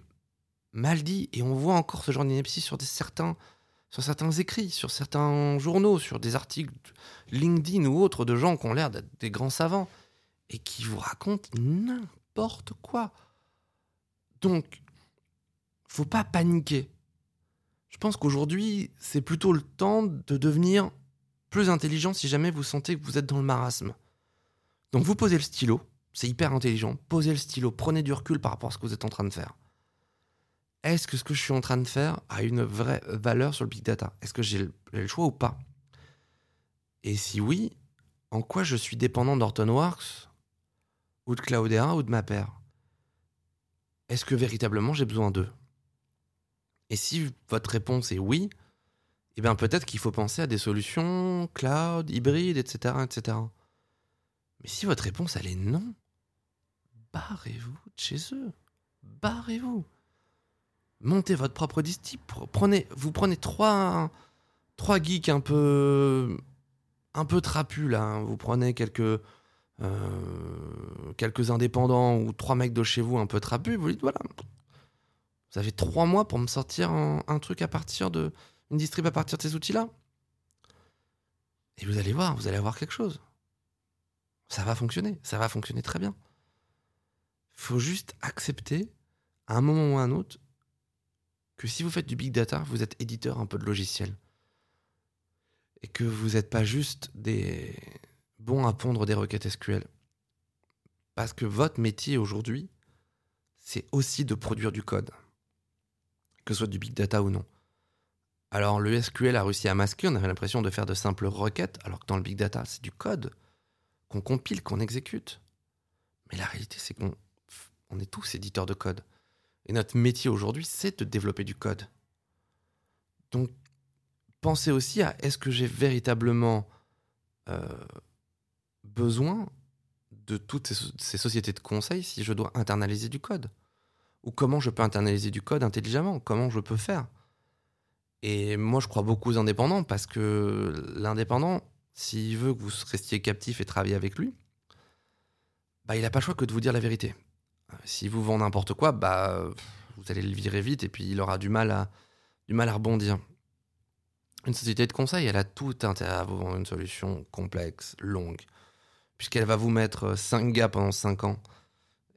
mal dit. Et on voit encore ce genre d'ineptie sur, certains, sur certains écrits, sur certains journaux, sur des articles LinkedIn ou autres de gens qui ont l'air d'être des grands savants et qui vous racontent n'importe quoi. Donc, faut pas paniquer. Je pense qu'aujourd'hui, c'est plutôt le temps de devenir intelligent si jamais vous sentez que vous êtes dans le marasme. Donc vous posez le stylo, c'est hyper intelligent, posez le stylo, prenez du recul par rapport à ce que vous êtes en train de faire. Est-ce que ce que je suis en train de faire a une vraie valeur sur le big data? Est-ce que j'ai le, choix ou pas? Et si oui, en quoi je suis dépendant d'Hortonworks ou de Cloudera ou de ma paire Est-ce que véritablement j'ai besoin d'eux? Et si votre réponse est oui, eh bien peut-être qu'il faut penser à des solutions cloud, hybrides, etc., etc. Mais si votre réponse elle est non, barrez-vous de chez eux. Barrez-vous. Montez votre propre distip. Prenez, vous prenez trois, trois geeks un peu, un peu trapus là. Hein. Vous prenez quelques, euh, quelques indépendants ou trois mecs de chez vous un peu trapus. Vous dites voilà, vous avez trois mois pour me sortir un truc à partir de une distrib à partir de ces outils-là. Et vous allez voir, vous allez avoir quelque chose. Ça va fonctionner, ça va fonctionner très bien. Il faut juste accepter, à un moment ou à un autre, que si vous faites du big data, vous êtes éditeur un peu de logiciel. Et que vous n'êtes pas juste des bons à pondre des requêtes SQL. Parce que votre métier aujourd'hui, c'est aussi de produire du code. Que ce soit du big data ou non. Alors le SQL a réussi à masquer, on avait l'impression de faire de simples requêtes, alors que dans le big data, c'est du code qu'on compile, qu'on exécute. Mais la réalité, c'est qu'on on est tous éditeurs de code. Et notre métier aujourd'hui, c'est de développer du code. Donc, pensez aussi à est-ce que j'ai véritablement euh, besoin de toutes ces, sociétés de conseil si je dois internaliser du code? Ou comment je peux internaliser du code intelligemment? Comment je peux faire? Et moi, je crois beaucoup aux indépendants parce que l'indépendant, s'il veut que vous restiez captif et travailler avec lui, bah, il n'a pas le choix que de vous dire la vérité. Si vous vendez n'importe quoi, bah, vous allez le virer vite et puis il aura du mal à, du mal à rebondir. Une société de conseil, elle a tout intérêt à vous vendre une solution complexe, longue, puisqu'elle va vous mettre 5 gars pendant 5 ans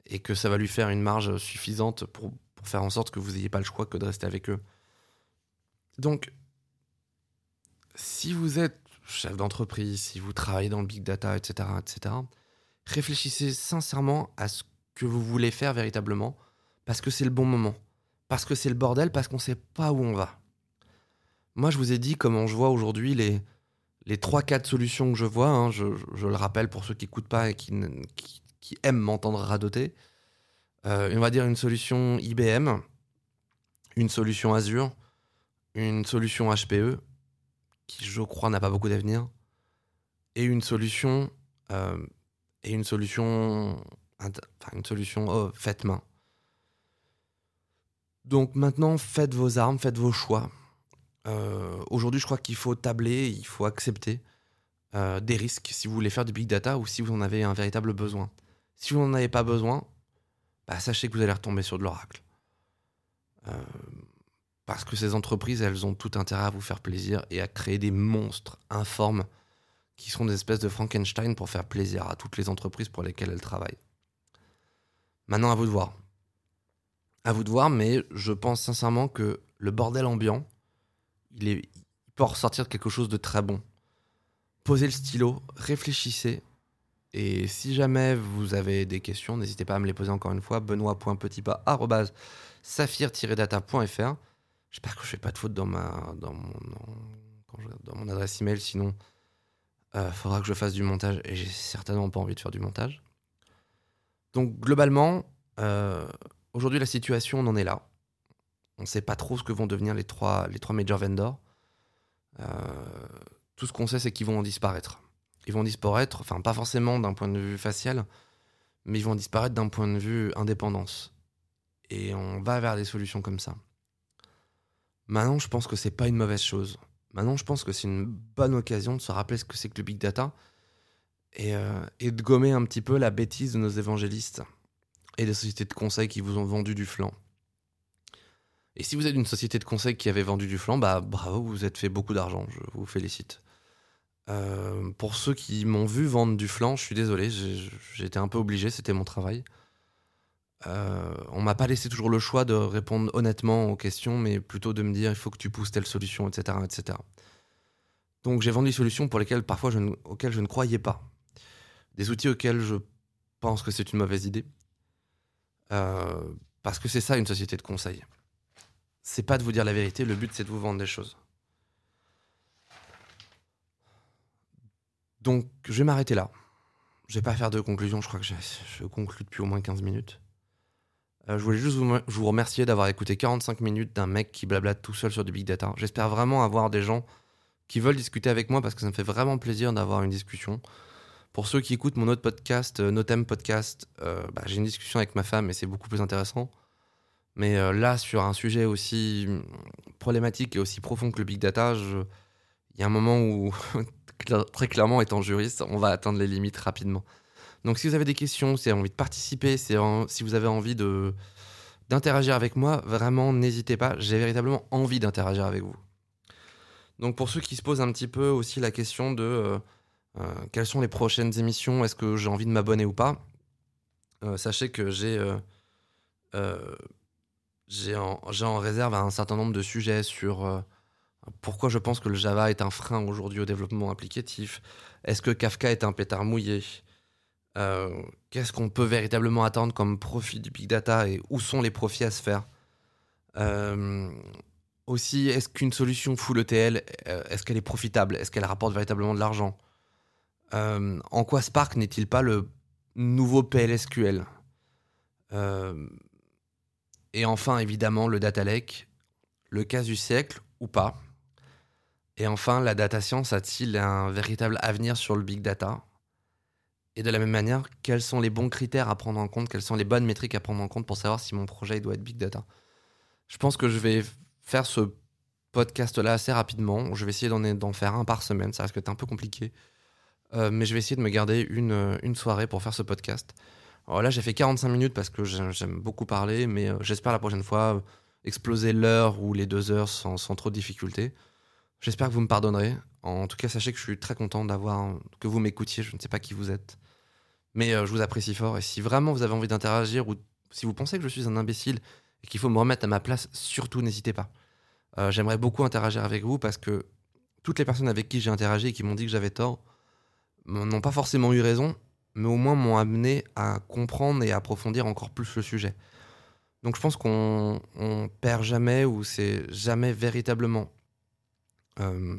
et que ça va lui faire une marge suffisante pour, pour faire en sorte que vous n'ayez pas le choix que de rester avec eux. Donc, si vous êtes chef d'entreprise, si vous travaillez dans le big data, etc., etc., réfléchissez sincèrement à ce que vous voulez faire véritablement, parce que c'est le bon moment, parce que c'est le bordel, parce qu'on ne sait pas où on va. Moi, je vous ai dit comment je vois aujourd'hui les, les 3-4 solutions que je vois. Hein. je, le rappelle pour ceux qui n'écoutent pas et qui, qui, aiment m'entendre radoter. Euh, on va dire une solution IBM, une solution Azure, une solution HPE, qui je crois n'a pas beaucoup d'avenir, et une solution euh, et une solution enfin une solution oh, faite main. Donc maintenant, faites vos armes, faites vos choix. Euh, aujourd'hui, je crois qu'il faut tabler, il faut accepter euh, des risques si vous voulez faire du big data ou si vous en avez un véritable besoin. Si vous n'en avez pas besoin, bah, sachez que vous allez retomber sur de l'oracle. Parce que ces entreprises, elles ont tout intérêt à vous faire plaisir et à créer des monstres informes qui sont des espèces de Frankenstein pour faire plaisir à toutes les entreprises pour lesquelles elles travaillent. Maintenant, à vous de voir. À vous de voir, mais je pense sincèrement que le bordel ambiant, il, peut ressortir quelque chose de très bon. Posez le stylo, réfléchissez, et si jamais vous avez des questions, n'hésitez pas à me les poser encore une fois. benoît.petitpas.saphir-data.fr J'espère que je fais pas de faute dans, ma, dans, mon, dans, mon adresse email, sinon euh, faudra que je fasse du montage et j'ai certainement pas envie de faire du montage. Donc globalement, euh, aujourd'hui la situation, on en est là. On ne sait pas trop ce que vont devenir les trois, les trois major vendors. Euh, tout ce qu'on sait, c'est qu'ils vont disparaître. Ils vont disparaître, enfin pas forcément d'un point de vue facial, mais ils vont disparaître d'un point de vue indépendance. Et on va vers des solutions comme ça. Maintenant, je pense que c'est pas une mauvaise chose. Maintenant, je pense que c'est une bonne occasion de se rappeler ce que c'est que le big data et, euh, et, de gommer un petit peu la bêtise de nos évangélistes et des sociétés de conseil qui vous ont vendu du flanc. Et si vous êtes une société de conseil qui avait vendu du flanc, bah bravo, vous êtes fait beaucoup d'argent, je vous félicite. Euh, pour ceux qui m'ont vu vendre du flanc, je suis désolé, été un peu obligé, c'était mon travail. Euh, on m'a pas laissé toujours le choix de répondre honnêtement aux questions, mais plutôt de me dire il faut que tu pousses telle solution, etc. etc. Donc j'ai vendu des solutions pour lesquelles parfois je ne, auxquelles je ne croyais pas. Des outils auxquels je pense que c'est une mauvaise idée. Euh, parce que c'est ça une société de conseil. C'est pas de vous dire la vérité, le but c'est de vous vendre des choses. Donc je vais m'arrêter là. Je vais pas faire de conclusion, je crois que je conclue depuis au moins 15 minutes. Euh, je voulais juste vous, remercier d'avoir écouté 45 minutes d'un mec qui blablate tout seul sur du big data. J'espère vraiment avoir des gens qui veulent discuter avec moi parce que ça me fait vraiment plaisir d'avoir une discussion. Pour ceux qui écoutent mon autre podcast, euh, Notem Podcast, euh, bah, j'ai une discussion avec ma femme et c'est beaucoup plus intéressant. Mais là, sur un sujet aussi problématique et aussi profond que le big data, il y a un moment où, très clairement, étant juriste, on va atteindre les limites rapidement. Donc si vous avez des questions, si vous avez envie de participer, si vous avez envie de d'interagir avec moi, vraiment n'hésitez pas, j'ai véritablement envie d'interagir avec vous. Donc pour ceux qui se posent un petit peu aussi la question de euh, euh, quelles sont les prochaines émissions, est-ce que j'ai envie de m'abonner ou pas, euh, sachez que j'ai j'ai en, en, réserve un certain nombre de sujets sur pourquoi je pense que le Java est un frein aujourd'hui au développement applicatif, est-ce que Kafka est un pétard mouillé, euh, qu'est-ce qu'on peut véritablement attendre comme profit du big data et où sont les profits à se faire euh, Aussi, est-ce qu'une solution full ETL, euh, est-ce qu'elle est profitable? Est-ce qu'elle rapporte véritablement de l'argent? En quoi Spark n'est-il pas le nouveau PLSQL Et enfin, évidemment, le data lake, le cas du siècle ou pas? Et enfin, la data science a-t-il un véritable avenir sur le big data? Et de la même manière, quels sont les bons critères à prendre en compte, quelles sont les bonnes métriques à prendre en compte pour savoir si mon projet doit être big data? Je pense que je vais faire ce podcast-là assez rapidement. Je vais essayer d'en faire un par semaine. Ça risque d'être un peu compliqué. Euh, mais je vais essayer de me garder une, une soirée pour faire ce podcast. Alors là, j'ai fait 45 minutes parce que j'aime beaucoup parler, mais euh, j'espère la prochaine fois euh, exploser l'heure ou les deux heures sans, sans trop de difficultés. J'espère que vous me pardonnerez. En tout cas, sachez que je suis très content d'avoir que vous m'écoutiez. Je ne sais pas qui vous êtes, mais euh, je vous apprécie fort. Et si vraiment vous avez envie d'interagir ou si vous pensez que je suis un imbécile et qu'il faut me remettre à ma place, surtout n'hésitez pas. Euh, j'aimerais beaucoup interagir avec vous parce que toutes les personnes avec qui j'ai interagi et qui m'ont dit que j'avais tort n'ont pas forcément eu raison, mais au moins m'ont amené à comprendre et à approfondir encore plus le sujet. Donc je pense qu'on on perd jamais ou c'est jamais véritablement euh,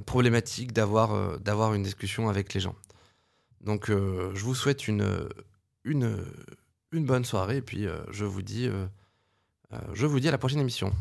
problématique d'avoir euh, d'avoir une discussion avec les gens. Donc euh, je vous souhaite une, une, une bonne soirée et puis je, vous dis, je vous dis à la prochaine émission.